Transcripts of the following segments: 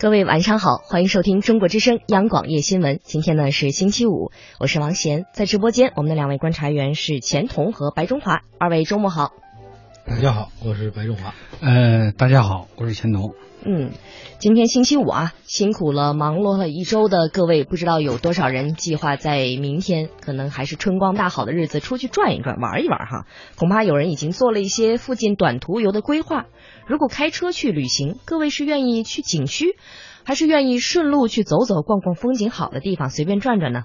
各位晚上好，欢迎收听中国之声央广夜新闻。今天呢是星期五，我是王贤，在直播间我们的两位观察员是钱彤和白中华，二位周末好。大家好，我是白中华。呃，大家好，我是钱彤。嗯，今天星期五啊，辛苦了，忙碌了一周的各位，不知道有多少人计划在明天，可能还是春光大好的日子，出去转一转，玩一玩哈。恐怕有人已经做了一些附近短途游的规划。如果开车去旅行，各位是愿意去景区，还是愿意顺路去走走、逛逛风景好的地方，随便转转呢？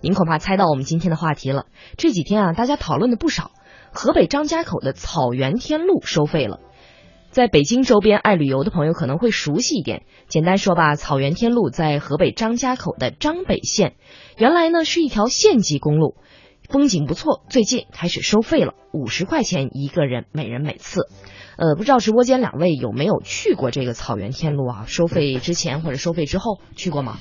您恐怕猜到我们今天的话题了。这几天啊，大家讨论的不少，河北张家口的草原天路收费了。在北京周边爱旅游的朋友可能会熟悉一点。简单说吧，草原天路在河北张家口的张北县，原来呢是一条县级公路，风景不错。最近开始收费了，五十块钱一个人，每人每次。呃，不知道直播间两位有没有去过这个草原天路啊？收费之前或者收费之后去过吗？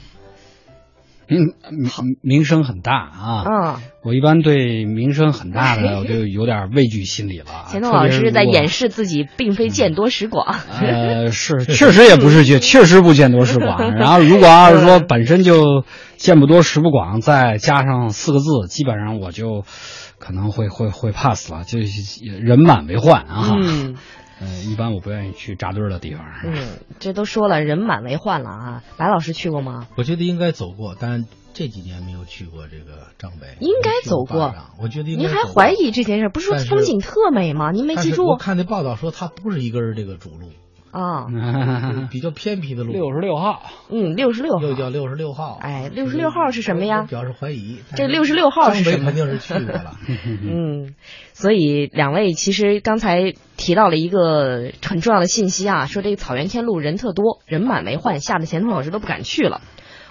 名名名声很大啊！嗯，我一般对名声很大的 我就有点畏惧心理了。钱东老师在掩饰自己并非见多识广。呃，是，确实也不是见，确实不见多识广。然后，如果要是说本身就见不多识不广，再加上四个字，基本上我就可能会会会 pass 了，就人满为患啊。嗯。嗯，一般我不愿意去扎堆的地方。嗯，这都说了，人满为患了啊。白老师去过吗？我觉得应该走过，但这几年没有去过这个张北。应该走过，我觉得。您还怀疑这件事？不是说风景特美吗？您没记住？我看那报道说，它不是一根这个主路。啊，比较偏僻的路，六十六号，嗯，六十六号又叫六十六号，哎，六十六号是什么呀？表示怀疑。这六十六号是什么？肯定是去过了。嗯，所以两位其实刚才提到了一个很重要的信息啊，说这个草原天路人特多，人满为患，吓得钱通老师都不敢去了。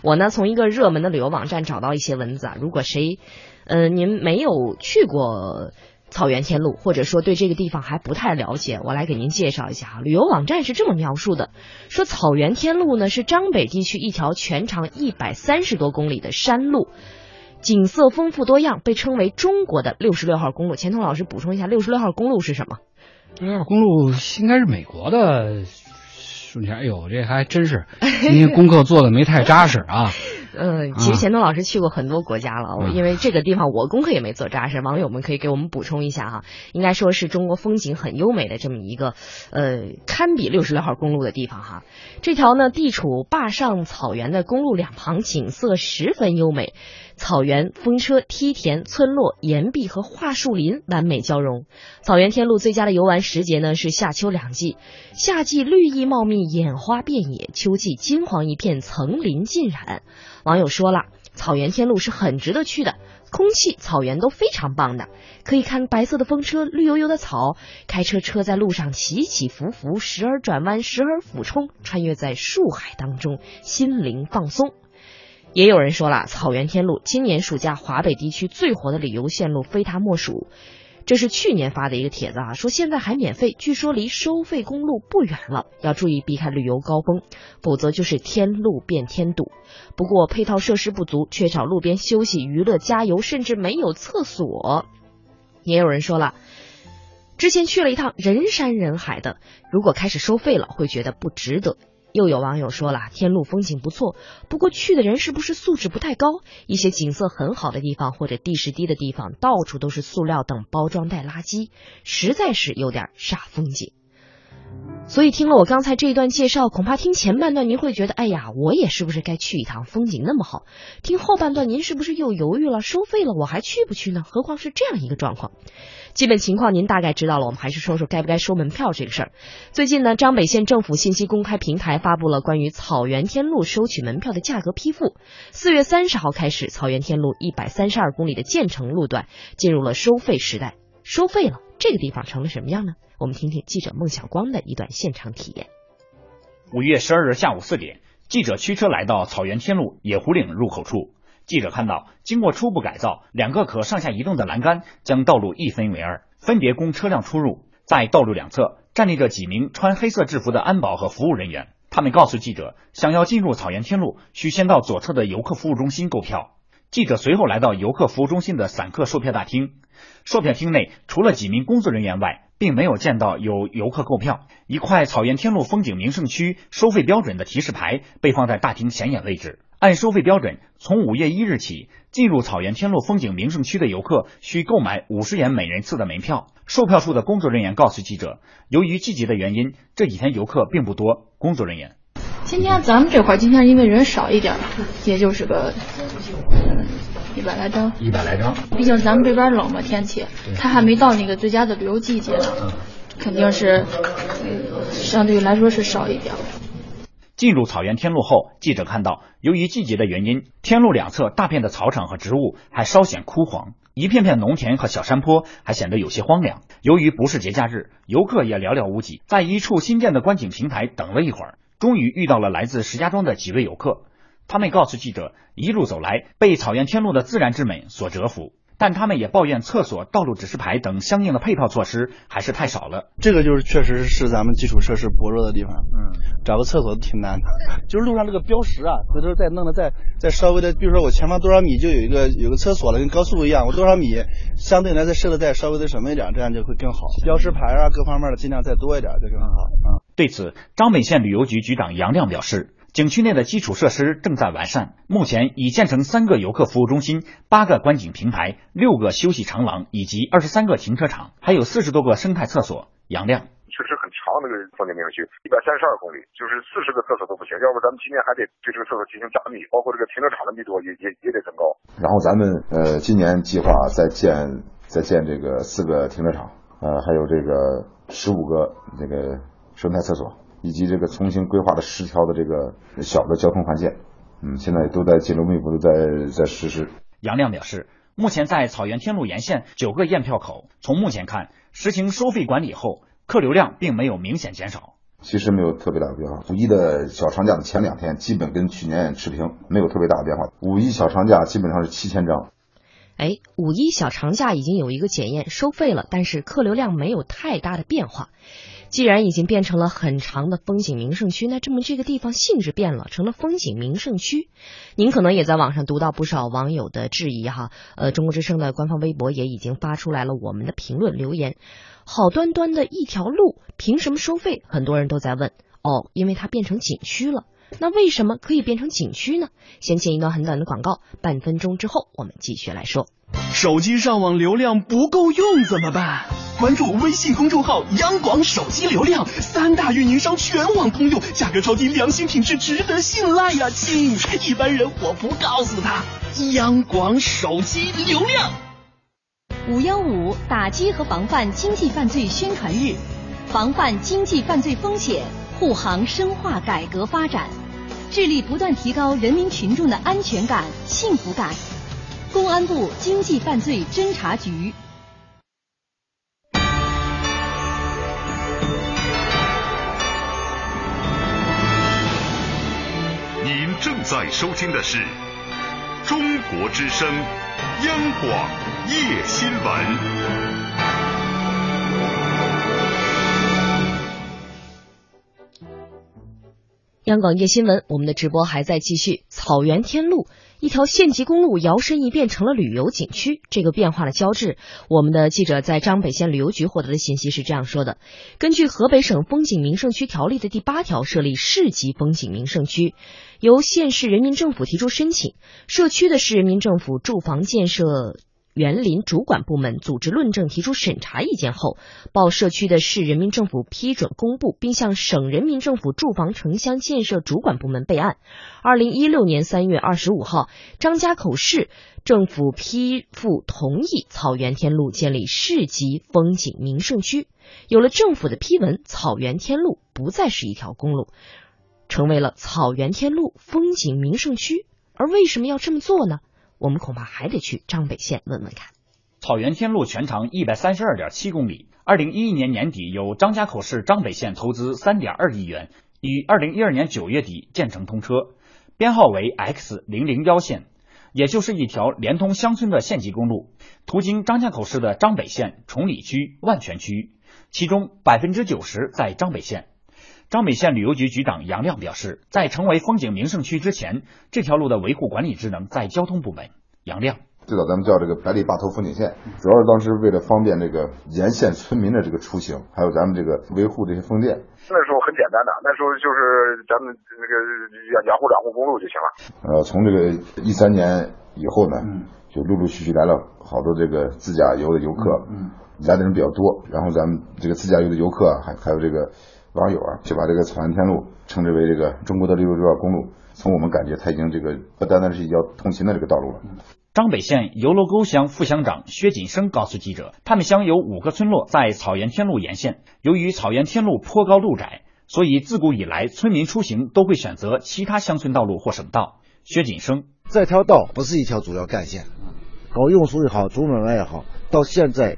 我呢，从一个热门的旅游网站找到一些文字啊，如果谁，呃，您没有去过。草原天路，或者说对这个地方还不太了解，我来给您介绍一下啊。旅游网站是这么描述的：说草原天路呢是张北地区一条全长一百三十多公里的山路，景色丰富多样，被称为中国的六十六号公路。钱通老师补充一下，六十六号公路是什么？六十六号公路应该是美国的。顺前，哎呦，这还真是今天功课做的没太扎实啊。嗯，其实钱东老师去过很多国家了，因为这个地方我功课也没做扎实，网友们可以给我们补充一下哈。应该说是中国风景很优美的这么一个，呃，堪比六十六号公路的地方哈。这条呢，地处坝上草原的公路两旁，景色十分优美。草原、风车、梯田、村落、岩壁和桦树林完美交融。草原天路最佳的游玩时节呢是夏秋两季，夏季绿意茂密，眼花遍野；秋季金黄一片，层林尽染。网友说了，草原天路是很值得去的，空气、草原都非常棒的，可以看白色的风车、绿油油的草，开车车在路上起起伏伏，时而转弯，时而俯冲，穿越在树海当中，心灵放松。也有人说了，草原天路今年暑假华北地区最火的旅游线路非它莫属。这是去年发的一个帖子啊，说现在还免费，据说离收费公路不远了，要注意避开旅游高峰，否则就是天路变天堵。不过配套设施不足，缺少路边休息、娱乐、加油，甚至没有厕所。也有人说了，之前去了一趟人山人海的，如果开始收费了，会觉得不值得。又有网友说了，天路风景不错，不过去的人是不是素质不太高？一些景色很好的地方或者地势低的地方，到处都是塑料等包装袋垃圾，实在是有点煞风景。所以听了我刚才这一段介绍，恐怕听前半段您会觉得，哎呀，我也是不是该去一趟？风景那么好。听后半段，您是不是又犹豫了？收费了，我还去不去呢？何况是这样一个状况。基本情况您大概知道了，我们还是说说该不该收门票这个事儿。最近呢，张北县政府信息公开平台发布了关于草原天路收取门票的价格批复。四月三十号开始，草原天路一百三十二公里的建成路段进入了收费时代。收费了，这个地方成了什么样呢？我们听听记者孟小光的一段现场体验。五月十二日下午四点，记者驱车来到草原天路野狐岭入口处。记者看到，经过初步改造，两个可上下移动的栏杆将道路一分为二，分别供车辆出入。在道路两侧站立着几名穿黑色制服的安保和服务人员，他们告诉记者，想要进入草原天路，需先到左侧的游客服务中心购票。记者随后来到游客服务中心的散客售票大厅，售票厅内除了几名工作人员外，并没有见到有游客购票。一块草原天路风景名胜区收费标准的提示牌被放在大厅显眼位置。按收费标准，从五月一日起，进入草原天路风景名胜区的游客需购买五十元每人次的门票。售票处的工作人员告诉记者，由于季节的原因，这几天游客并不多。工作人员。今天咱们这块今天因为人少一点，也就是个一百来张。一百来张，毕竟咱们这边冷嘛天气，它还没到那个最佳的旅游季节呢，肯定是呃相对来说是少一点。进入草原天路后，记者看到，由于季节的原因，天路两侧大片的草场和植物还稍显枯黄，一片片农田和小山坡还显得有些荒凉。由于不是节假日，游客也寥寥无几，在一处新建的观景平台等了一会儿。终于遇到了来自石家庄的几位游客，他们告诉记者，一路走来被草原天路的自然之美所折服，但他们也抱怨厕所、道路指示牌等相应的配套措施还是太少了。这个就是确实是咱们基础设施薄弱的地方，嗯，找个厕所挺难的。就是路上这个标识啊，回头再弄的再再稍微的，比如说我前方多少米就有一个有个厕所了，跟高速路一样，我多少米相对来再设的再稍微的什么一点，这样就会更好。标识牌啊，各方面的尽量再多一点就更好啊。对此，张北县旅游局局长杨亮表示，景区内的基础设施正在完善，目前已建成三个游客服务中心、八个观景平台、六个休息长廊以及二十三个停车场，还有四十多个生态厕所。杨亮确实很长，那个风景名胜区一百三十二公里，就是四十个厕所都不行，要不咱们今年还得对这个厕所进行加密，包括这个停车场的密度也也也得增高。然后咱们呃今年计划再建再建这个四个停车场，呃还有这个十五个那个。生态厕所以及这个重新规划的十条的这个小的交通环线，嗯，现在都在紧锣密鼓的在在实施。杨亮表示，目前在草原天路沿线九个验票口，从目前看，实行收费管理后，客流量并没有明显减少。其实没有特别大的变化。五一的小长假的前两天，基本跟去年持平，没有特别大的变化。五一小长假基本上是七千张。哎，五一小长假已经有一个检验收费了，但是客流量没有太大的变化。既然已经变成了很长的风景名胜区，那证明这个地方性质变了，成了风景名胜区。您可能也在网上读到不少网友的质疑哈，呃，中国之声的官方微博也已经发出来了我们的评论留言。好端端的一条路，凭什么收费？很多人都在问。哦，因为它变成景区了。那为什么可以变成景区呢？先进一段很短的广告，半分钟之后我们继续来说。手机上网流量不够用怎么办？关注微信公众号“央广手机流量”，三大运营商全网通用，价格超低，良心品质值得信赖呀，亲！一般人我不告诉他。央广手机流量。五幺五打击和防范经济犯罪宣传日，防范经济犯罪风险，护航深化改革发展，致力不断提高人民群众的安全感、幸福感。公安部经济犯罪侦查局。您正在收听的是中国之声央广夜新闻。央广夜新闻，我们的直播还在继续。草原天路。一条县级公路摇身一变成了旅游景区，这个变化的标志，我们的记者在张北县旅游局获得的信息是这样说的：根据河北省风景名胜区条例的第八条，设立市级风景名胜区，由县市人民政府提出申请，社区的市人民政府住房建设。园林主管部门组织论证提出审查意见后，报社区的市人民政府批准公布，并向省人民政府住房城乡建设主管部门备案。二零一六年三月二十五号，张家口市政府批复同意草原天路建立市级风景名胜区。有了政府的批文，草原天路不再是一条公路，成为了草原天路风景名胜区。而为什么要这么做呢？我们恐怕还得去张北县问问看。草原天路全长一百三十二点七公里，二零一一年年底由张家口市张北县投资三点二亿元，于二零一二年九月底建成通车，编号为 X 零零幺线，也就是一条连通乡村的县级公路，途经张家口市的张北县、崇礼区、万全区，其中百分之九十在张北县。张北县旅游局局长杨亮表示，在成为风景名胜区之前，这条路的维护管理职能在交通部门。杨亮，最早咱们叫这个百里坝头风景线，主要是当时为了方便这个沿线村民的这个出行，还有咱们这个维护这些风电。那时候很简单的，那时候就是咱们那个养养护两户公路就行了。呃，从这个一三年以后呢，就陆陆续续来了好多这个自驾游的游客，嗯，来的人比较多。然后咱们这个自驾游的游客啊，还还有这个网友啊，就把这个草原天路称之为这个中国的六十六号公路。从我们感觉，它已经这个不单单是一条通行的这个道路了。张北县油楼沟乡副乡长薛锦生告诉记者，他们乡有五个村落在草原天路沿线。由于草原天路坡高路窄，所以自古以来村民出行都会选择其他乡村道路或省道。薛锦生，这条道不是一条主要干线，搞运输也好，主买卖也好，到现在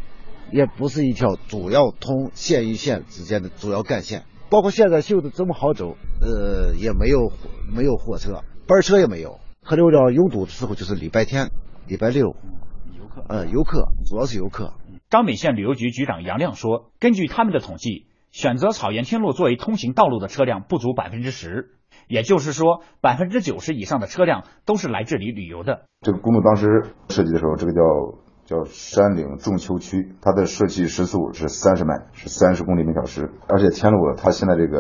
也不是一条主要通县与县之间的主要干线。包括现在修的这么好走，呃，也没有没有货车，班车也没有。河流量拥堵的时候就是礼拜天、礼拜六，游客，呃，游客主要是游客。张北县旅游局局长杨亮说，根据他们的统计，选择草原天路作为通行道路的车辆不足百分之十，也就是说，百分之九十以上的车辆都是来这里旅游的。这个公路当时设计的时候，这个叫。叫山岭中丘区，它的设计时速是三十迈，是三十公里每小时。而且天路，它现在这个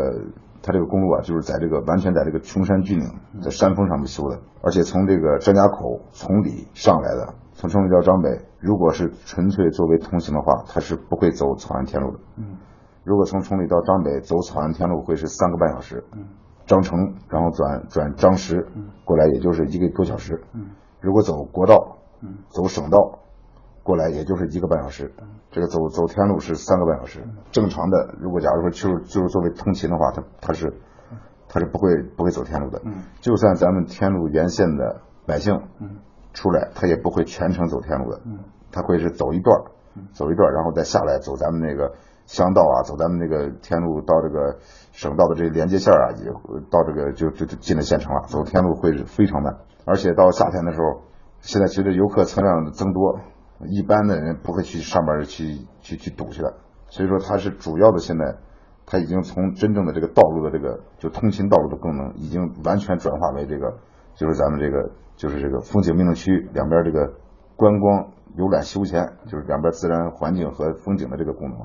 它这个公路啊，就是在这个完全在这个穷山峻岭，在山峰上面修的。而且从这个张家口崇礼上来的，从崇礼到张北，如果是纯粹作为通行的话，它是不会走草原天路的。嗯。如果从崇礼到张北走草原天路，会是三个半小时。嗯。张城，然后转转张石，过来也就是一个多小时。嗯。如果走国道，嗯，走省道。过来也就是一个半小时，这个走走天路是三个半小时。正常的，如果假如说就是就是作为通勤的话，他他是他是不会不会走天路的。就算咱们天路沿线的百姓出来，他也不会全程走天路的。他会是走一段，走一段，然后再下来走咱们那个乡道啊，走咱们那个天路到这个省道的这连接线啊，也到这个就就就进了县城了。走天路会是非常慢，而且到夏天的时候，现在随着游客车辆增多。一般的人不会去上班去去去堵去的，所以说它是主要的。现在，它已经从真正的这个道路的这个就通勤道路的功能，已经完全转化为这个就是咱们这个就是这个风景名胜区两边这个观光游览休闲，就是两边自然环境和风景的这个功能。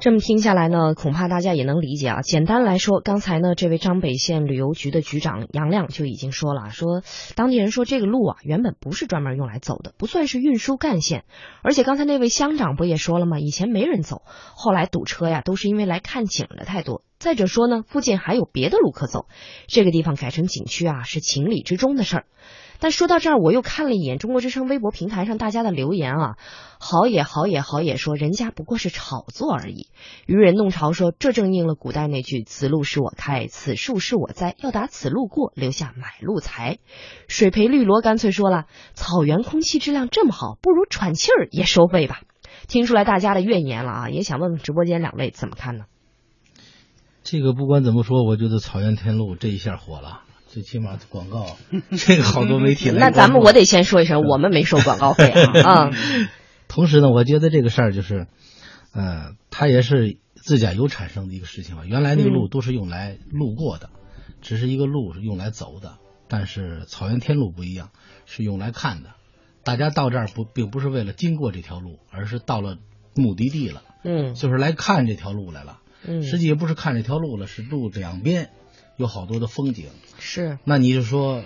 这么听下来呢，恐怕大家也能理解啊。简单来说，刚才呢，这位张北县旅游局的局长杨亮就已经说了，说当地人说这个路啊，原本不是专门用来走的，不算是运输干线。而且刚才那位乡长不也说了吗？以前没人走，后来堵车呀，都是因为来看景的太多。再者说呢，附近还有别的路可走，这个地方改成景区啊，是情理之中的事儿。但说到这儿，我又看了一眼中国之声微博平台上大家的留言啊，好也好也好也说人家不过是炒作而已。愚人弄潮说，这正应了古代那句“此路是我开，此树是我栽，要打此路过，留下买路财”。水培绿萝干脆说了，草原空气质量这么好，不如喘气儿也收费吧。听出来大家的怨言了啊，也想问问直播间两位怎么看呢？这个不管怎么说，我觉得草原天路这一下火了。最起码广告，这个好多媒体来。那咱们我得先说一声，我们没收广告费啊。嗯 同时呢，我觉得这个事儿就是，呃，它也是自驾游产生的一个事情吧。原来那个路都是用来路过的，只是一个路是用来走的。但是草原天路不一样，是用来看的。大家到这儿不并不是为了经过这条路，而是到了目的地了。嗯，就是来看这条路来了。嗯，实际也不是看这条路了，是路两边。有好多的风景，是，那你就说，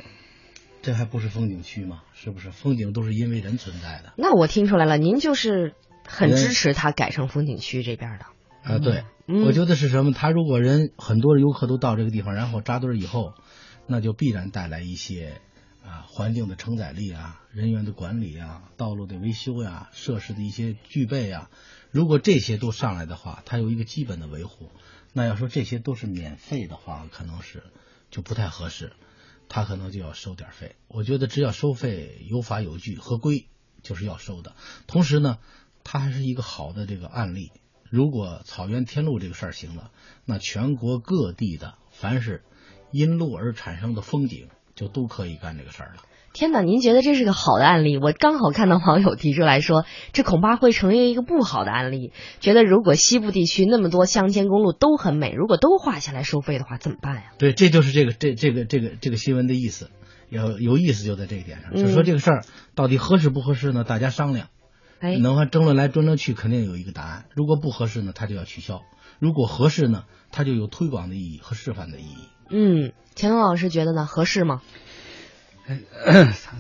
这还不是风景区吗？是不是？风景都是因为人存在的。那我听出来了，您就是很支持它改成风景区这边的。啊，对，我觉得是什么？他如果人很多游客都到这个地方，然后扎堆以后，那就必然带来一些啊环境的承载力啊、人员的管理啊、道路的维修呀、设施的一些具备啊。如果这些都上来的话，它有一个基本的维护。那要说这些都是免费的话，可能是就不太合适，他可能就要收点费。我觉得只要收费有法有据、合规，就是要收的。同时呢，它还是一个好的这个案例。如果草原天路这个事儿行了，那全国各地的凡是因路而产生的风景，就都可以干这个事儿了。天哪，您觉得这是个好的案例？我刚好看到网友提出来说，这恐怕会成为一个不好的案例。觉得如果西部地区那么多乡间公路都很美，如果都画下来收费的话，怎么办呀？对，这就是这个这这个这个这个新闻的意思。有有意思就在这一点上，嗯就是说这个事儿到底合适不合适呢？大家商量，哎，能还争论来争论去，肯定有一个答案。如果不合适呢，它就要取消；如果合适呢，它就有推广的意义和示范的意义。嗯，钱东老师觉得呢？合适吗？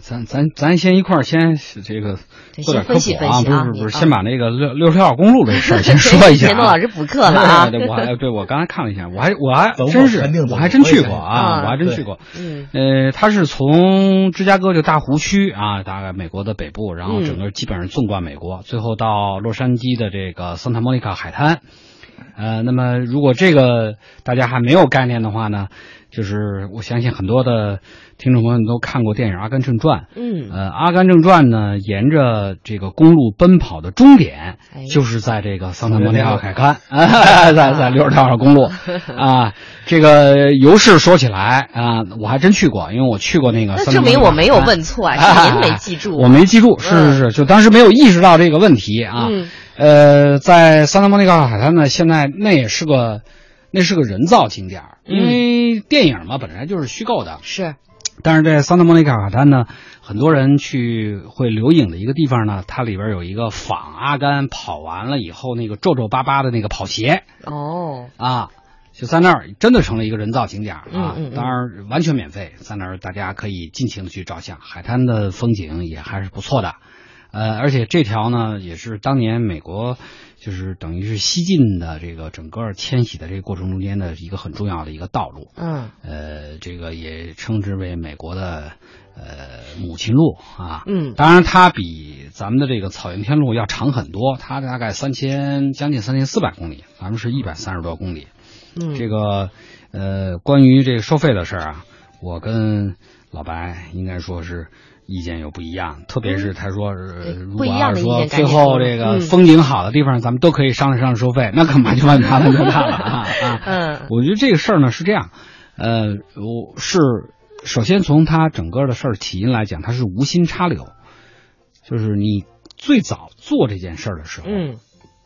咱咱咱先一块儿先这个做点科先分析普啊，分析啊不是不是先把那个六六十号公路这事儿先说一下啊。钱东老师补课了啊对，我还对我刚才看了一下，我还我还真是我还真去过啊，啊我还真去过。嗯呃，它是从芝加哥就大湖区啊，大概美国的北部，然后嗯整个基本上纵贯美国，最后到洛杉矶的这个桑塔莫尼卡海滩。呃，那么如果这个大家还没有概念的话呢，就是我相信很多的听众朋友们都看过电影《阿甘正传》。嗯呃，《阿甘正传》呢，沿着这个公路奔跑的终点哎，就是在这个桑塔莫尼亚海滩，在在六十条公路 啊。这个由是说起来啊，我还真去过，因为我去过那个那。证明我没有问错啊，是您没记住。我没记住，是是是，就当时没有意识到这个问题啊。嗯呃，在桑塔莫尼亚海滩呢，现在那也是个那是个人造景点儿，因为电影嘛本来就是虚构的，是但是在桑塔莫尼卡海滩呢，很多人去会留影的一个地方呢，它里边有一个仿阿甘跑完了以后那个皱皱巴巴的那个跑鞋哦，啊。就在那儿，真的成了一个人造景点儿啊！嗯嗯嗯当然完全免费，在那儿大家可以尽情的去照相，海滩的风景也还是不错的。呃，而且这条呢，也是当年美国就是等于是西进的这个整个迁徙的这个过程中间的一个很重要的一个道路。嗯呃，这个也称之为美国的呃母亲路啊。嗯当然它比咱们的这个草原天路要长很多，它大概三千将近三千四百公里，咱们是一百三十多公里。嗯，这个呃，关于这个收费的事儿啊，我跟老白应该说是意见又不一样，特别是他说，呃，如果要是说最后这个嗯。风景好的地方，咱们都可以商量商量收费，那干嘛就麻烦就大了啊啊！嗯。我觉得这个事儿呢是这样，呃，我是首先从他整个的事儿起因来讲，他是无心插柳，就是你最早做这件事儿的时候，嗯。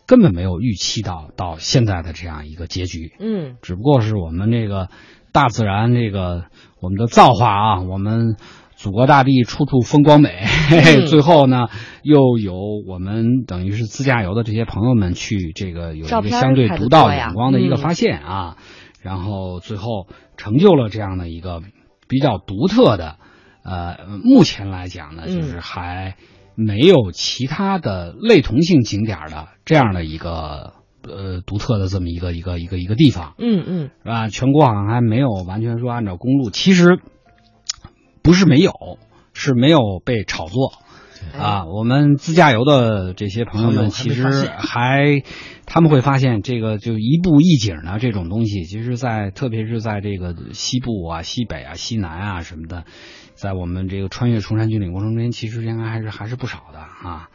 根本没有预期到到现在的这样一个结局，嗯。只不过是我们这个大自然这个我们的造化啊，我们祖国大地处处风光美，嘿嘿嗯最后呢又有我们等于是自驾游的这些朋友们去这个有一照片个相对拍得独到多呀眼光的一个嗯发现啊，然后最后成就了这样的一个比较独特的，呃，目前来讲呢，嗯。就是还没有其他的类同性景点儿的这样的一个呃独特的这么一个一个一个一个地方。嗯嗯。是吧？全国好像还没有完全说按照公路，其实不是没有，是没有被炒作啊。我们自驾游的这些朋友们，其实还他们会发现，这个就一步一景呢这种东西，其实在特别是在这个西部啊、西北啊、西南啊什么的，在我们这个穿越崇山峻岭过程中间，其实应该还是还是不少的啊。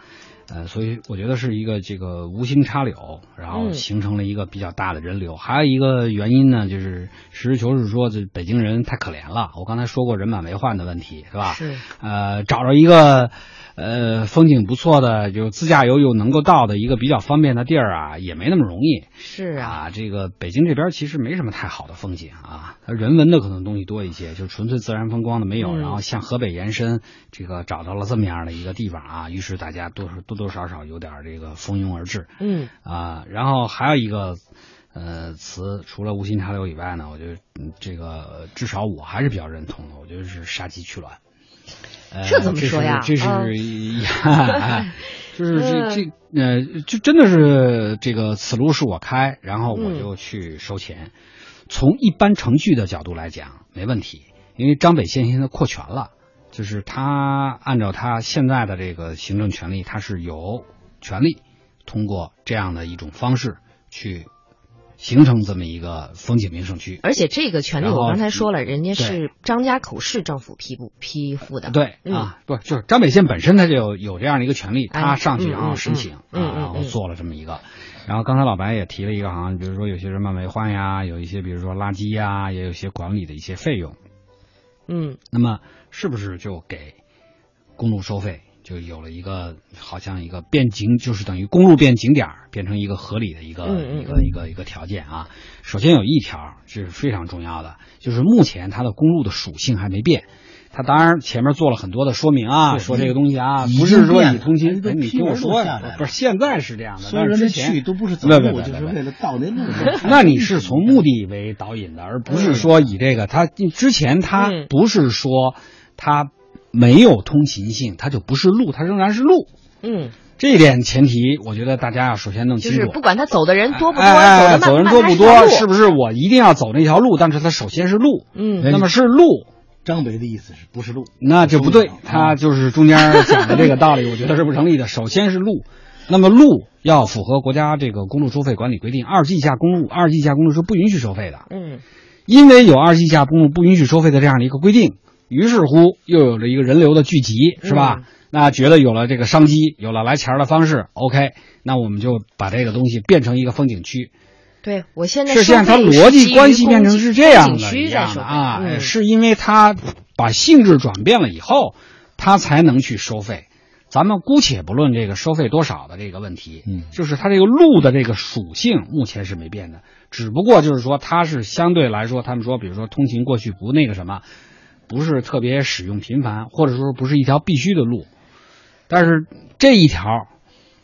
呃，所以我觉得是一个这个无心插柳，然后嗯形成了一个比较大的人流。还有一个原因呢，就是实事求是说，这北京人太可怜了。我刚才说过人满为患的问题，是吧？是呃，找着一个呃风景不错的，就自驾游又能够到的一个比较方便的地儿啊，也没那么容易。是啊，啊，这个北京这边其实没什么太好的风景啊，它人文的可能东西多一些，就纯粹自然风光的没有。嗯然后向河北延伸，这个找到了这么样的一个地方啊，于是大家多少多多少少有点这个蜂拥而至嗯啊。然后还有一个呃词，除了无心插柳以外呢，我觉得嗯这个至少我还是比较认同的，我觉得是杀鸡取卵。呃、这怎么说呀？这是啊这是，就是这这呃，就真的是这个此路是我开，然后我嗯。就去收钱。从一般程序的角度来讲，没问题，因为张北县现在扩权了，就是他按照他现在的这个行政权力，他是有权利通过这样的一种方式去形成这么一个风景名胜区。而且这个权利我刚才说了，人家是张家口市政府批布批复的。对嗯啊，不就是张北县本身它就有有这样的一个权利，哎他上去嗯然后嗯申请啊，然后做了这么一个。然后刚才老白也提了一个，好像比如说有些人满为患呀，有一些比如说垃圾呀，也有些管理的一些费用。嗯那么是不是就给公路收费？就有了一个好像一个变景，就是等于公路变景点儿，变成一个合理的一个一个一个一个条件啊。首先有一条这是非常重要的，就是目前它的公路的属性还没变。他当然前面做了很多的说明啊，说这个东西啊，不是说你通勤，你听我说呀，不是现在是这样的，但是之前都不是走路，就是为了到那路。那你是从目的为导引的，而不是说以这个。他之前他不是说他没有通勤性，它就不是路，它仍然是路。嗯，这一点前提，我觉得大家要首先弄清楚。就是不管他走的人多不多，走的人多不多，是不是我一定要走那条路？但是它首先是路。嗯，那么是路。张北的意思是不是路？那就不对，他就是中间讲的这个道理，我觉得是不成立的。首先是路，那么路要符合国家这个公路收费管理规定，二级以下公路，二级以下公路是不允许收费的。嗯，因为有二级以下公路不允许收费的这样的一个规定，于是乎又有了一个人流的聚集，是吧？那觉得有了这个商机，有了来钱的方式，OK，那我们就把这个东西变成一个风景区。对，我现在是现在它逻辑关系变成是这样的，一样的啊，是因为它把性质转变了以后，它才能去收费。咱们姑且不论这个收费多少的这个问题，嗯，就是它这个路的这个属性目前是没变的，只不过就是说它是相对来说，他们说，比如说通勤过去不那个什么，不是特别使用频繁，或者说不是一条必须的路，但是这一条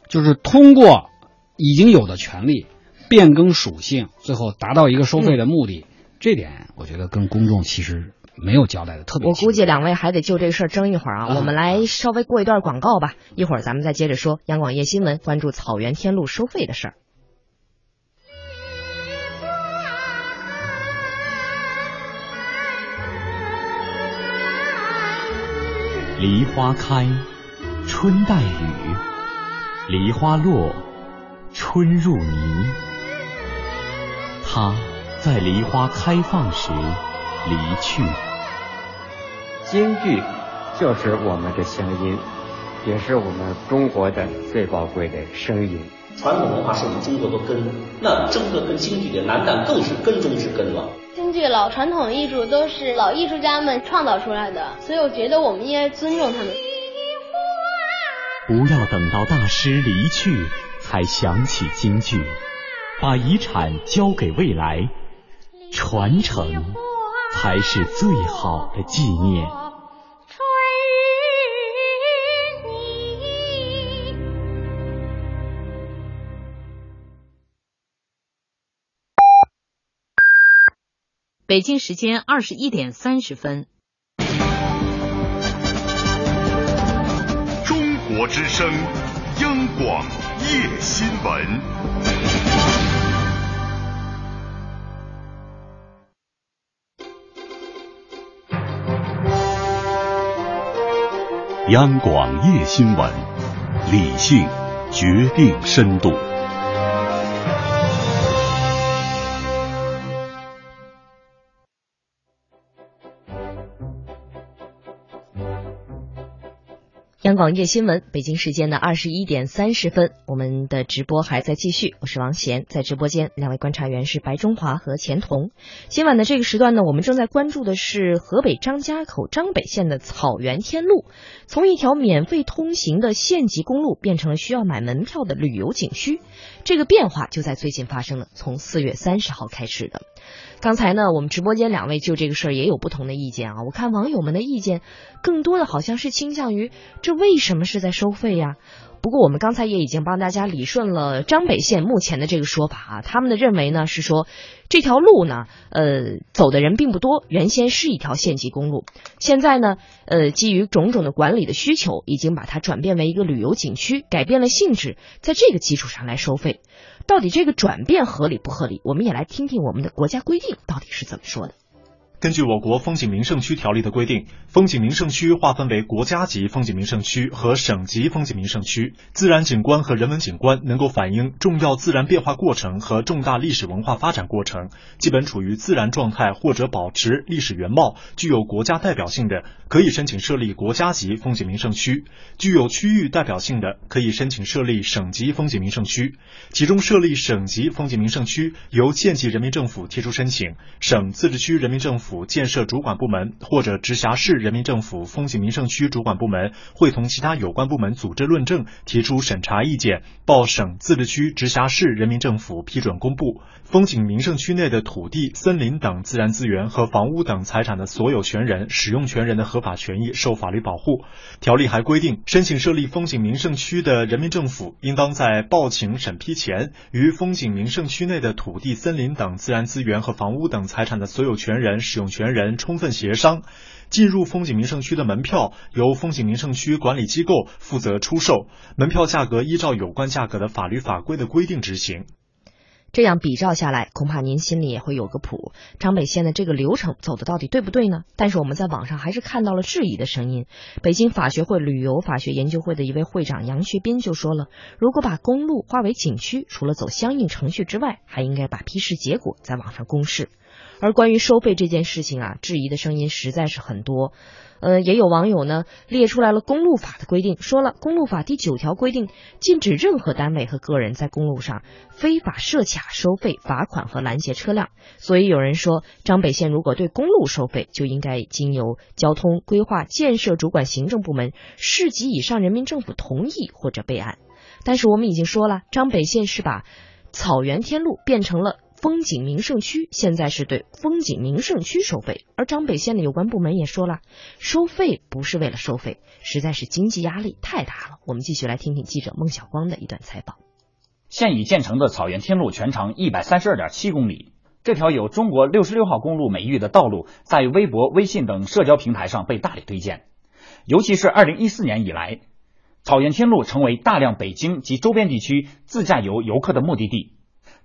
就是通过已经有的权利。变更属性，最后达到一个收费的目的，这点我觉得跟公众其实没有交代的特别。我估计两位还得就这事儿争一会儿啊，我们来稍微过一段广告吧，一会儿咱们再接着说。央广夜新闻关注草原天路收费的事儿。梨花开，春带雨；梨花落，春入泥。他在梨花开放时离去。京剧就是我们的乡音，也是我们中国的最宝贵的声音。传统文化是我们中国的根，那中国跟京剧的南旦更是根中之根了。京剧老传统艺术都是老艺术家们创造出来的，所以我觉得我们应该尊重他们。不要等到大师离去才想起京剧。把遗产交给未来，传承才是最好的纪念。北京时间二十一点三十分。中国之声，央广夜新闻。央广夜新闻，理性决定深度。央广夜新闻，北京时间的二十一点三十分，我们的直播还在继续。我是王贤，在直播间，两位观察员是白中华和钱彤。今晚的这个时段呢，我们正在关注的是河北张家口张北县的草原天路，从一条免费通行的县级公路变成了需要买门票的旅游景区。这个变化就在最近发生了，从四月三十号开始的。刚才呢，我们直播间两位就这个事儿也有不同的意见啊。我看网友们的意见，更多的好像是倾向于这为为什么是在收费呀？不过我们刚才也已经帮大家理顺了张北县目前的这个说法啊。他们的认为呢是说，这条路呢，呃，走的人并不多，原先是一条县级公路，现在呢，呃，基于种种的管理的需求，已经把它转变为一个旅游景区，改变了性质，在这个基础上来收费。到底这个转变合理不合理？我们也来听听我们的国家规定到底是怎么说的。根据我国风景名胜区条例的规定，风景名胜区划分为国家级风景名胜区和省级风景名胜区。自然景观和人文景观能够反映重要自然变化过程和重大历史文化发展过程，基本处于自然状态或者保持历史原貌，具有国家代表性的，可以申请设立国家级风景名胜区；具有区域代表性的，可以申请设立省级风景名胜区。其中，设立省级风景名胜区由县级人民政府提出申请，省、自治区人民政府。府建设主管部门或者直辖市人民政府风景名胜区主管部门会同其他有关部门组织论证，提出审查意见，报省、自治区、直辖市人民政府批准公布。风景名胜区内的土地、森林等自然资源和房屋等财产的所有权人、使用权人的合法权益受法律保护。条例还规定，申请设立风景名胜区的人民政府应当在报请审批前，与风景名胜区内的土地、森林等自然资源和房屋等财产的所有权人、使用权人充分协商。进入风景名胜区的门票由风景名胜区管理机构负责出售，门票价格依照有关价格的法律法规的规定执行。这样比照下来，恐怕您心里也会有个谱。张北县的这个流程走的到底对不对呢？但是我们在网上还是看到了质疑的声音。北京法学会旅游法学研究会的一位会长杨学斌就说了：“如果把公路划为景区，除了走相应程序之外，还应该把批示结果在网上公示。”而关于收费这件事情啊，质疑的声音实在是很多。呃，也有网友呢列出来了公路法的规定，说了公路法第九条规定，禁止任何单位和个人在公路上非法设卡、收费、罚款和拦截车辆。所以有人说，张北县如果对公路收费，就应该经由交通规划建设主管行政部门市级以上人民政府同意或者备案。但是我们已经说了，张北县是把草原天路变成了。风景名胜区现在是对风景名胜区收费，而张北县的有关部门也说了，收费不是为了收费，实在是经济压力太大了。我们继续来听听记者孟晓光的一段采访。现已建成的草原天路全长一百三十二点七公里，这条有中国六十六号公路美誉的道路，在微博、微信等社交平台上被大力推荐，尤其是二零一四年以来，草原天路成为大量北京及周边地区自驾游游客的目的地。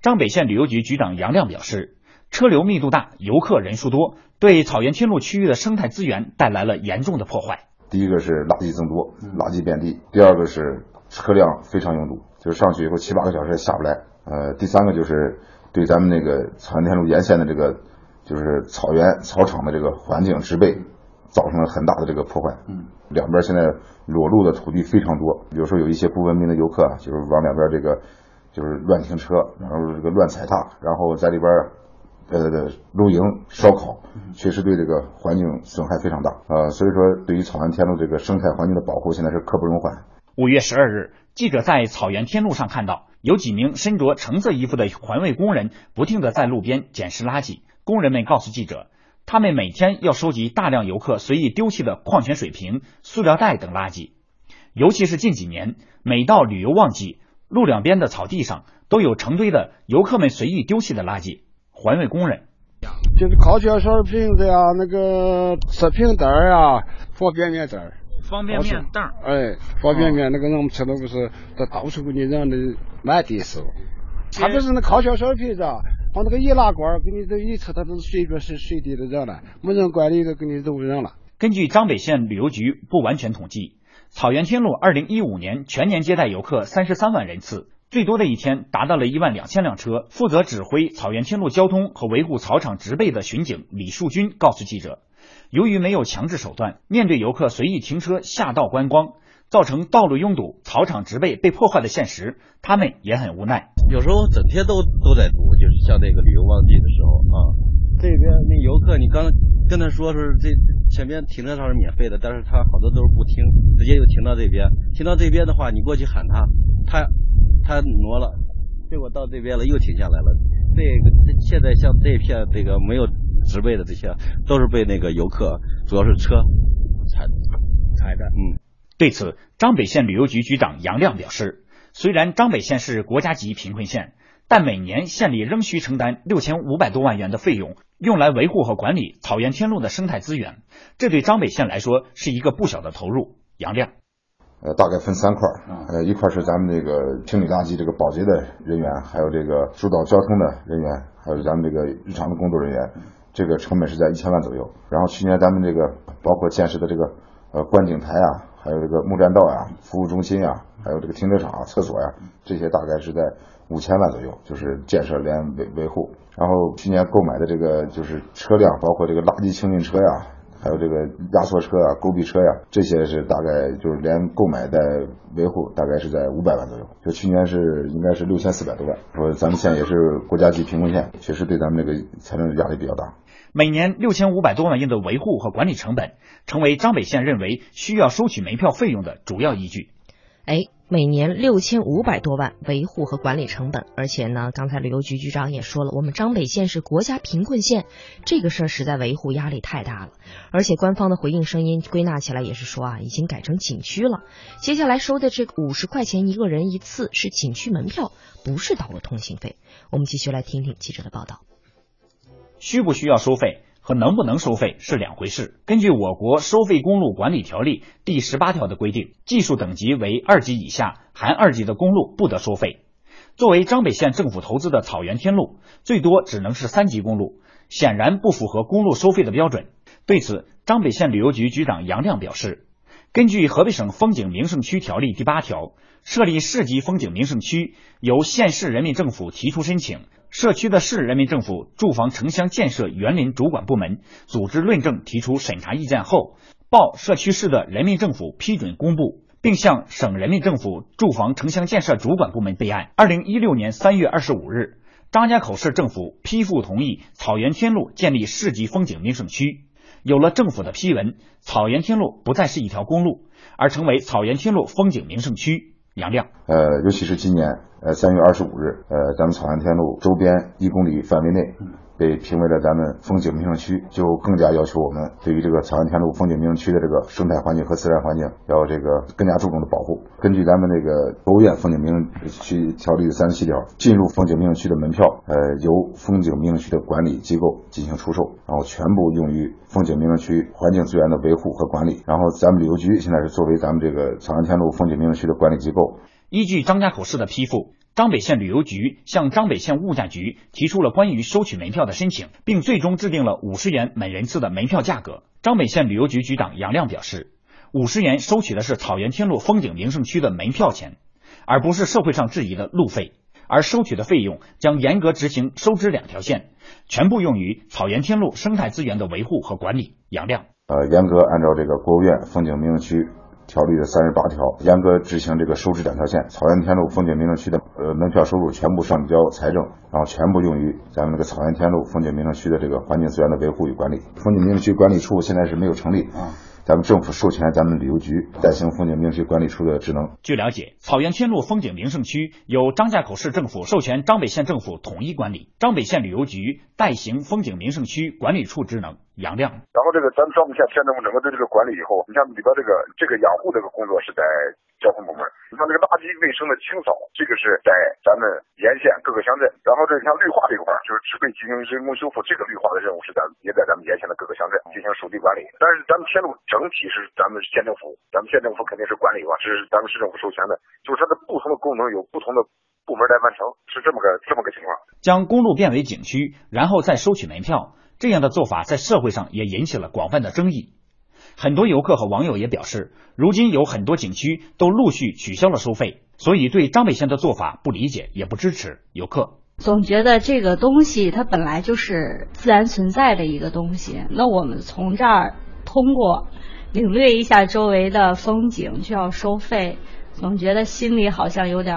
张北县旅游局局长杨亮表示，车流密度大，游客人数多，对草原天路区域的生态资源带来了严重的破坏。第一个是垃圾增多，垃圾遍地；第二个是车辆非常拥堵，就是上去以后七八个小时也下不来。呃，第三个就是对咱们那个草原天路沿线的这个就是草原草场的这个环境植被造成了很大的这个破坏。嗯，两边现在裸露的土地非常多，有时候有一些不文明的游客啊，就是往两边这个。就是乱停车，然后这个乱踩踏，然后在里边呃露营烧烤，确实对这个环境损害非常大呃，所以说，对于草原天路这个生态环境的保护，现在是刻不容缓。五月十二日，记者在草原天路上看到有几名身着橙色衣服的环卫工人，不停的在路边捡拾垃圾。工人们告诉记者，他们每天要收集大量游客随意丢弃的矿泉水瓶、塑料袋等垃圾，尤其是近几年，每到旅游旺季。路两边的草地上都有成堆的游客们随意丢弃的垃圾。环卫工人就是矿泉水瓶子呀，那个食品袋儿呀，方便面袋儿方便面袋儿哎，方便面那个我们吃的不是他到处给你扔的满地是。他就是那矿泉水瓶子，放那个易拉罐，给你这一吃，他都是随便是随地的扔了，没人管理的给你都扔了。根据张北县旅游局不完全统计。草原天路二零一五年全年接待游客三十三万人次，最多的一天达到了一万两千辆车。负责指挥草原天路交通和维护草场植被的巡警李树军告诉记者，由于没有强制手段，面对游客随意停车下道观光，造成道路拥堵、草场植被被破坏的现实，他们也很无奈。有时候整天都都在堵，就是像那个旅游旺季的时候啊，这边那游客你刚。跟他说是这前面停车场是免费的，但是他好多都是不听，直接就停到这边。停到这边的话，你过去喊他，他他挪了，结果到这边了又停下来了。这个现在像这片这个没有植被的这些，都是被那个游客，主要是车踩踩的。嗯，对此，张北县旅游局局长杨亮表示，虽然张北县是国家级贫困县。但每年县里仍需承担六千五百多万元的费用，用来维护和管理草原天路的生态资源，这对张北县来说是一个不小的投入。杨亮，呃，大概分三块，呃，一块是咱们这个清理垃圾这个保洁的人员，还有这个疏导交通的人员，还有咱们这个日常的工作人员，这个成本是在一千万左右。然后去年咱们这个包括建设的这个呃观景台啊，还有这个木栈道呀、服务中心呀，还有这个停车场、厕所呀，这些大概是在。五千万左右，就是建设连维维护，然后去年购买的这个就是车辆，包括这个垃圾清运车呀，还有这个压缩车啊、勾臂车呀，这些是大概就是连购买带维护，大概是在五百万左右。就去年是应该是六千四百多万。说咱们县也是国家级贫困县，确实对咱们这个财政压力比较大。每年六千五百多万元的维护和管理成本，成为张北县认为需要收取门票费用的主要依据。哎，每年六千五百多万维护和管理成本，而且呢，刚才旅游局局长也说了，我们张北县是国家贫困县，这个事儿实在维护压力太大了。而且官方的回应声音归纳起来也是说啊，已经改成景区了，接下来收的这五十块钱一个人一次是景区门票，不是导游通行费。我们继续来听听记者的报道。需不需要收费？和能不能收费是两回事。根据我国收费公路管理条例第十八条的规定，技术等级为二级以下含二级的公路不得收费。作为张北县政府投资的草原天路，最多只能是三级公路，显然不符合公路收费的标准。对此，张北县旅游局局长杨亮表示，根据河北省风景名胜区条例第八条，设立市级风景名胜区由县市人民政府提出申请。社区的市人民政府住房城乡建设园林主管部门组织论证提出审查意见后，报社区市的人民政府批准公布，并向省人民政府住房城乡建设主管部门备案。二零一六年三月二十五日，张家口市政府批复同意草原天路建立市级风景名胜区。有了政府的批文，草原天路不再是一条公路，而成为草原天路风景名胜区。杨亮，呃，尤其是今年，呃，三月二十五日，呃，咱们草原天路周边一公里范围内。被评为了咱们风景名胜区，就更加要求我们对于这个草原天路风景名胜区的这个生态环境和自然环境要这个更加注重的保护。根据咱们这个国务院风景名胜区条例的三十七条，进入风景名胜区的门票，呃，由风景名胜区的管理机构进行出售，然后全部用于风景名胜区环境资源的维护和管理。然后咱们旅游局现在是作为咱们这个草原天路风景名胜区的管理机构。依据张家口市的批复。张北县旅游局向张北县物价局提出了关于收取门票的申请，并最终制定了五十元每人次的门票价格。张北县旅游局局长杨亮表示，五十元收取的是草原天路风景名胜区的门票钱，而不是社会上质疑的路费。而收取的费用将严格执行收支两条线，全部用于草原天路生态资源的维护和管理。杨亮，呃，严格按照这个国务院风景名胜区。条例的三十八条，严格执行这个收支两条线。草原天路风景名胜区的呃门票收入全部上交财政，然后全部用于咱们这个草原天路风景名胜区的这个环境资源的维护与管理。风景名胜区管理处现在是没有成立啊。咱们政府授权咱们旅游局代行风景名胜区管理处的职能。据了解，草原天路风景名胜区由张家口市政府授权张北县政府统一管理，张北县旅游局代行风景名胜区管理处职能。杨亮。然后这个咱们张北县县政府整个对这个管理以后，你像里边这个这个养护这个工作是在。交通部门，你像这个垃圾卫生的清扫，这个是在咱们沿线各个乡镇。然后这像绿化这一块，就是植被进行人工修复，这个绿化的任务是咱也在咱们沿线的各个乡镇进行属地管理。但是咱们铁路整体是咱们县政府，咱们县政府肯定是管理吧，这是咱们市政府授权的，就是它的不同的功能有不同的部门来完成，是这么个这么个情况。将公路变为景区，然后再收取门票，这样的做法在社会上也引起了广泛的争议。很多游客和网友也表示，如今有很多景区都陆续取消了收费，所以对张北县的做法不理解也不支持。游客总觉得这个东西它本来就是自然存在的一个东西，那我们从这儿通过领略一下周围的风景就要收费，总觉得心里好像有点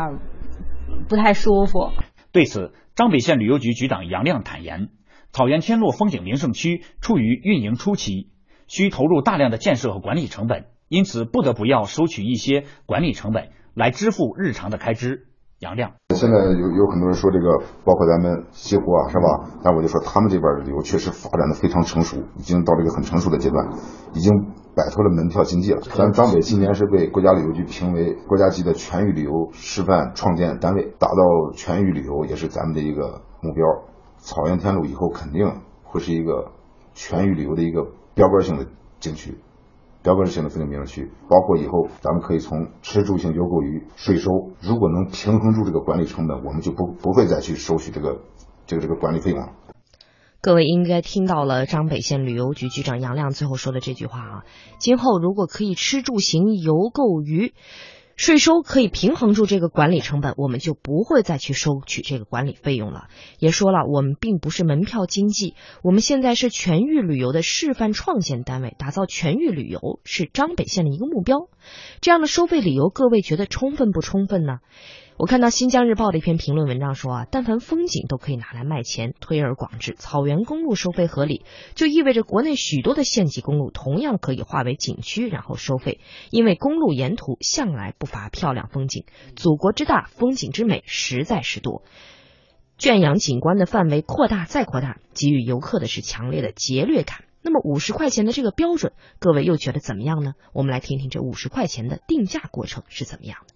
不太舒服。对此，张北县旅游局局长杨亮坦言，草原天路风景名胜区处于运营初期。需投入大量的建设和管理成本，因此不得不要收取一些管理成本来支付日常的开支。杨亮，现在有有很多人说这个，包括咱们西湖啊，是吧？但我就说他们这边旅游确实发展的非常成熟，已经到了一个很成熟的阶段，已经摆脱了门票经济了。咱张北今年是被国家旅游局评为国家级的全域旅游示范创建单位，打造全域旅游也是咱们的一个目标。草原天路以后肯定会是一个全域旅游的一个。标杆性的景区，标杆性的风景名胜区，包括以后咱们可以从吃住行游购娱税收，如果能平衡住这个管理成本，我们就不不会再去收取这个这个这个管理费用了。各位应该听到了张北县旅游局局长杨亮最后说的这句话啊，今后如果可以吃住行游购娱。税收可以平衡住这个管理成本，我们就不会再去收取这个管理费用了。也说了，我们并不是门票经济，我们现在是全域旅游的示范创建单位，打造全域旅游是张北县的一个目标。这样的收费理由，各位觉得充分不充分呢？我看到《新疆日报》的一篇评论文章说啊，但凡风景都可以拿来卖钱，推而广之，草原公路收费合理，就意味着国内许多的县级公路同样可以划为景区，然后收费。因为公路沿途向来不乏漂亮风景，祖国之大，风景之美实在是多。圈养景观的范围扩大再扩大，给予游客的是强烈的劫掠感。那么五十块钱的这个标准，各位又觉得怎么样呢？我们来听听这五十块钱的定价过程是怎么样的。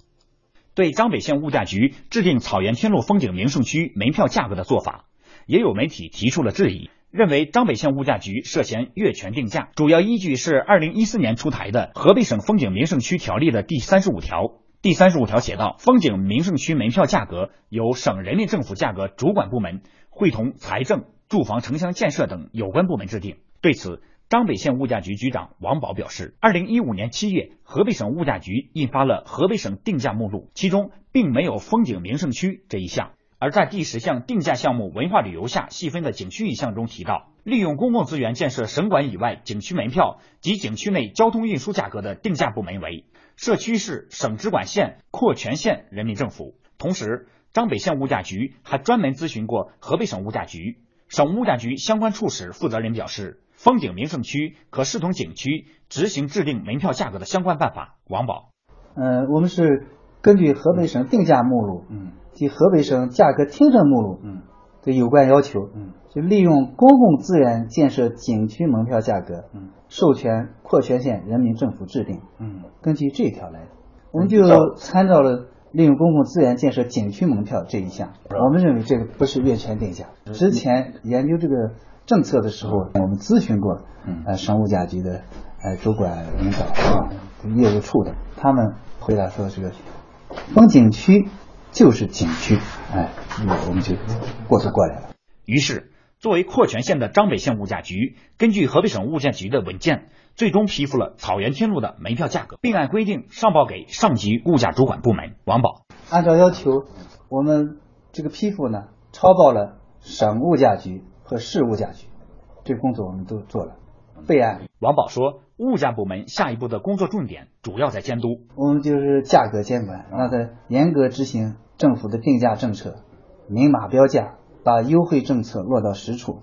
对张北县物价局制定草原天路风景名胜区门票价格的做法，也有媒体提出了质疑，认为张北县物价局涉嫌越权定价。主要依据是二零一四年出台的《河北省风景名胜区条例》的第三十五条。第三十五条写道：风景名胜区门票价格由省人民政府价格主管部门会同财政、住房城乡建设等有关部门制定。对此，张北县物价局局长王宝表示，二零一五年七月，河北省物价局印发了河北省定价目录，其中并没有风景名胜区这一项。而在第十项定价项目文化旅游下细分的景区一项中提到，利用公共资源建设省管以外景区门票及景区内交通运输价格的定价部门为社区市省直管县扩权县人民政府。同时，张北县物价局还专门咨询过河北省物价局，省物价局相关处室负责人表示。风景名胜区可视同景区执行制定门票价格的相关办法。王宝，呃，我们是根据河北省定价目录，嗯，及河北省价格听证目录，嗯，的有关要求，嗯，就利用公共资源建设景区门票价格，嗯，授权扩权县人民政府制定，嗯，根据这一条来的，我们就参照了利用公共资源建设景区门票这一项，我们认为这个不是越权定价。之前研究这个。政策的时候，我们咨询过，呃，省物价局的呃主管领导啊，业务处的，他们回答说这个风景区就是景区，哎，我们就过渡过来了。于是，作为扩权县的张北县物价局，根据河北省物价局的文件，最终批复了草原天路的门票价格，并按规定上报给上级物价主管部门。王宝，按照要求，我们这个批复呢，抄报了省物价局。和市物价局，这个工作我们都做了备案。王宝说，物价部门下一步的工作重点主要在监督，我们就是价格监管，让它严格执行政府的定价政策，明码标价，把优惠政策落到实处，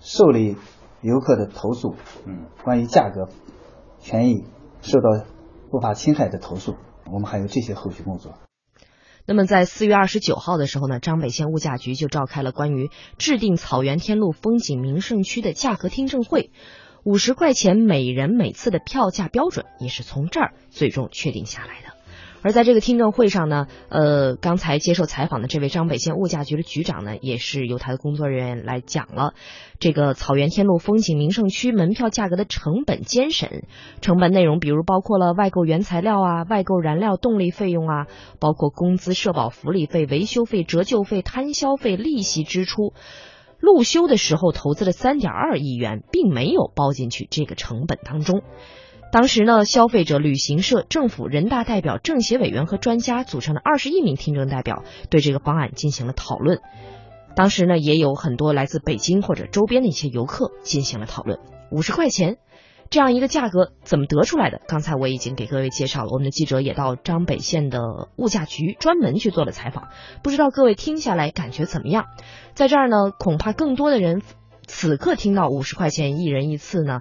受理游客的投诉。嗯，关于价格权益受到不法侵害的投诉，我们还有这些后续工作。那么，在四月二十九号的时候呢，张北县物价局就召开了关于制定草原天路风景名胜区的价格听证会，五十块钱每人每次的票价标准也是从这儿最终确定下来的。而在这个听证会上呢，呃，刚才接受采访的这位张北县物价局的局长呢，也是由他的工作人员来讲了这个草原天路风景名胜区门票价格的成本监审。成本内容比如包括了外购原材料啊、外购燃料动力费用啊，包括工资、社保福利费、维修费、折旧费、摊销费、利息支出。路修的时候投资了三点二亿元，并没有包进去这个成本当中。当时呢，消费者、旅行社、政府、人大代表、政协委员和专家组成的二十一名听证代表对这个方案进行了讨论。当时呢，也有很多来自北京或者周边的一些游客进行了讨论。五十块钱这样一个价格怎么得出来的？刚才我已经给各位介绍了，我们的记者也到张北县的物价局专门去做了采访。不知道各位听下来感觉怎么样？在这儿呢，恐怕更多的人此刻听到五十块钱一人一次呢。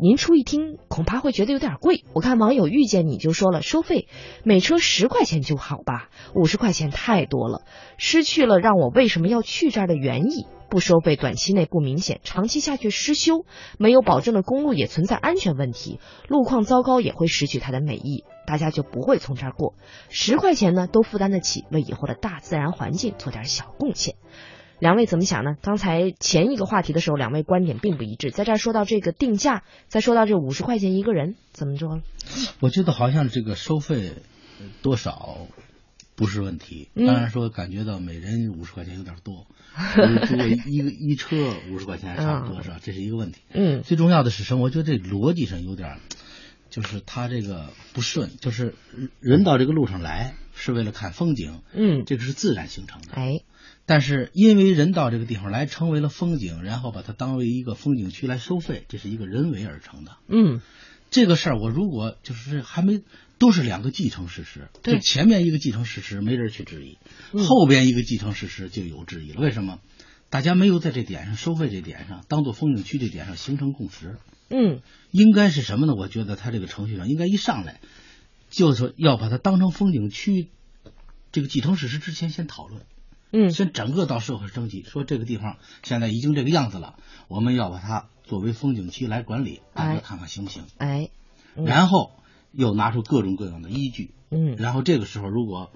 您初一听，恐怕会觉得有点贵。我看网友遇见你就说了，收费每车十块钱就好吧，五十块钱太多了，失去了让我为什么要去这儿的原意。不收费，短期内不明显，长期下去失修，没有保证的公路也存在安全问题，路况糟糕也会失去它的美意，大家就不会从这儿过。十块钱呢，都负担得起，为以后的大自然环境做点小贡献。两位怎么想呢？刚才前一个话题的时候，两位观点并不一致。在这儿说到这个定价，再说到这五十块钱一个人，怎么着？我觉得好像这个收费多少不是问题。当然说感觉到每人五十块钱有点多，如果一个 一车五十块钱还差不多是吧？这是一个问题。嗯。最重要的是什么？我觉得这逻辑上有点就是他这个不顺，就是人到这个路上来是为了看风景，嗯，这个是自然形成的，哎，但是因为人到这个地方来成为了风景，然后把它当为一个风景区来收费，这是一个人为而成的，嗯，这个事儿我如果就是还没都是两个继承事实，对。就前面一个继承事实没人去质疑，嗯。后边一个继承事实就有质疑了，为什么？大家没有在这点上收费这点上当做风景区这点上形成共识，嗯，应该是什么呢？我觉得他这个程序上应该一上来就是说要把它当成风景区，这个继承事实之前先讨论，嗯，先整个到社会征集，说这个地方现在已经这个样子了，我们要把它作为风景区来管理，大家哎看看行不行？哎，嗯。然后又拿出各种各样的依据，嗯，然后这个时候如果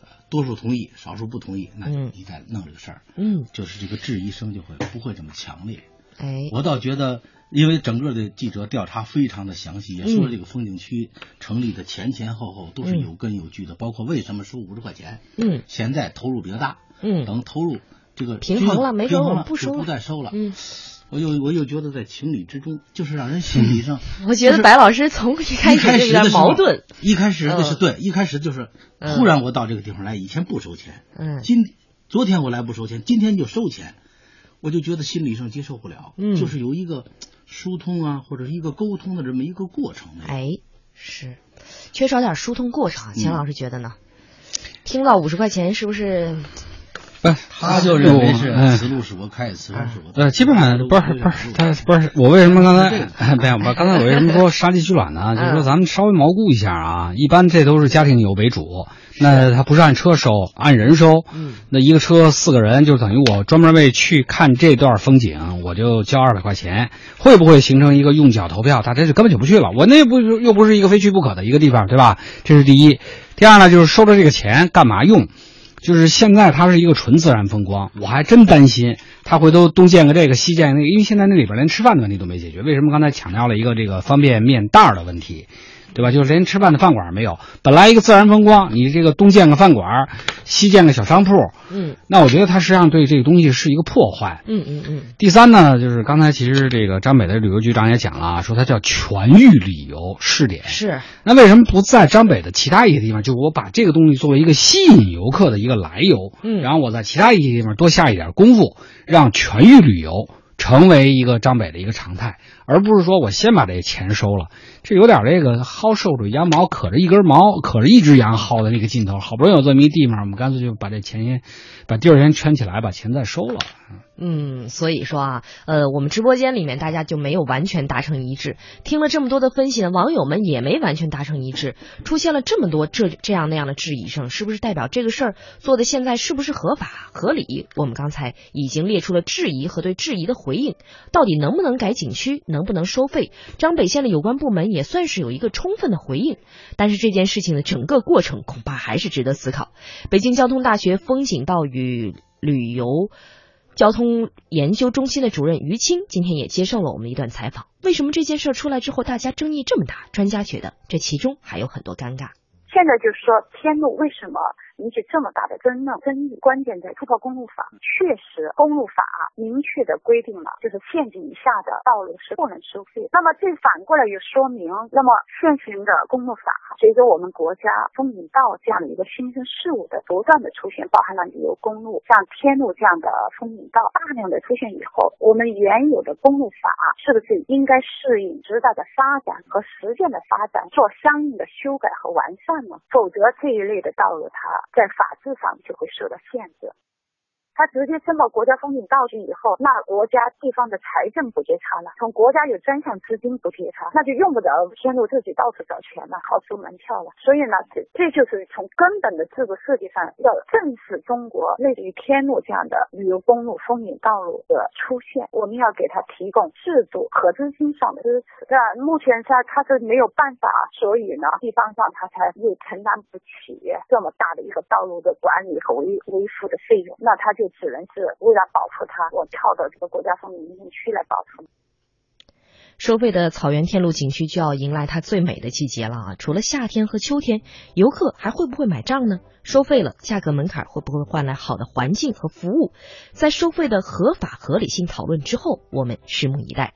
呃多数同意，少数不同意，那就你再弄这个事儿，嗯，就是这个质疑声就会不会这么强烈。哎，我倒觉得，因为整个的记者调查非常的详细，也说这个风景区成立的前前后后都是有根有据的，包括为什么收五十块钱，嗯，现在投入比较大，嗯，等投入这个平衡了没准我们不收了不再收了，嗯，我又我又觉得在情理之中，就是让人心理上，我觉得白老师从一开始就矛盾，一开始的是嗯对，一开始就是嗯突然我到这个地方来，以前不收钱，嗯今昨天我来不收钱，今天就收钱，我就觉得心理上接受不了，嗯就是有一个疏通啊，或者是一个沟通的这么一个过程。哎，是缺少点疏通过程啊。钱嗯老师觉得呢？听到五十块钱是不是？他就认为是嗯此路是我开，此路是我呃，基本上不是不是他不是我为什么刚才没有我刚才我为什么说杀鸡取卵呢？就是说咱们稍微毛估一下啊，一般这都是家庭游为主，那他不是按车收，按人收。嗯，那一个车四个人，就等于我专门为去看这段风景，我就交二百块钱，会不会形成一个用脚投票？大家就根本就不去了。我那不又不是一个非去不可的一个地方，对吧？这是第一。第二呢，就是收了这个钱干嘛用？就是现在它是一个纯自然风光，我还真担心它回头东建个这个西建个那个，因为现在那里边连吃饭的问题都没解决。为什么刚才强调了一个这个方便面袋的问题，对吧？就是连吃饭的饭馆没有。本来一个自然风光，你这个东建个饭馆，西建个小商铺，嗯那我觉得它实际上对这个东西是一个破坏。嗯嗯嗯，第三呢，就是刚才其实这个张北的旅游局长也讲了啊，说它叫全域旅游试点。是。那为什么不在张北的其他一些地方，就我把这个东西作为一个吸引游客的一个来由，嗯然后我在其他一些地方多下一点功夫，让全域旅游成为一个张北的一个常态，而不是说我先把这钱收了，这有点这个薅瘦主羊毛，可着一根毛，可着一只羊薅的那个劲头。好不容易有这么一地方，我们干脆就把这钱先把地儿先圈起来，把钱再收了。嗯，所以说啊，呃，我们直播间里面大家就没有完全达成一致。听了这么多的分析呢，网友们也没完全达成一致，出现了这么多这这样那样的质疑声，是不是代表这个事儿做的现在是不是合法合理？我们刚才已经列出了质疑和对质疑的回应，到底能不能改景区，能不能收费？张北县的有关部门也算是有一个充分的回应，但是这件事情的整个过程恐怕还是值得思考。北京交通大学风景道与旅游。交通研究中心的主任于青今天也接受了我们一段采访。为什么这件事出来之后，大家争议这么大？专家觉得这其中还有很多尴尬。现在就是说，天路为什么引起这么大的争论争议？关键在《出跑公路法》，确实公路法明确的规定了，就是县境以下的道路是不能收费。那么这反过来又说明，那么现行的公路法，随着我们国家风景道这样的一个新生事物的不断的出现，包含了旅游公路、像天路这样的风景道大量的出现以后，我们原有的公路法是不是应该适应时代的发展和实践的发展，做相应的修改和完善呢？否则这一类的道路，它在法制上就会受到限制。它直接申报国家风景道具以后，那国家地方的财政补贴差了，从国家有专项资金补贴差，那就用不着天路自己到处找钱了，好收门票了。所以呢，这这就是从根本的制度设计上要正视中国类似于天路这样的旅游公路、风景道路的出现，我们要给它提供制度和资金上的支持。那目前它它是没有办法，所以呢，地方上它才又承担不起这么大的一个道路的管理和维维护的费用，那它就。只能是为了保护它，我跳到这个国家风景名胜区来保护。收费的草原天路景区就要迎来它最美的季节了啊！除了夏天和秋天，游客还会不会买账呢？收费了，价格门槛会不会换来好的环境和服务？在收费的合法合理性讨论之后，我们拭目以待。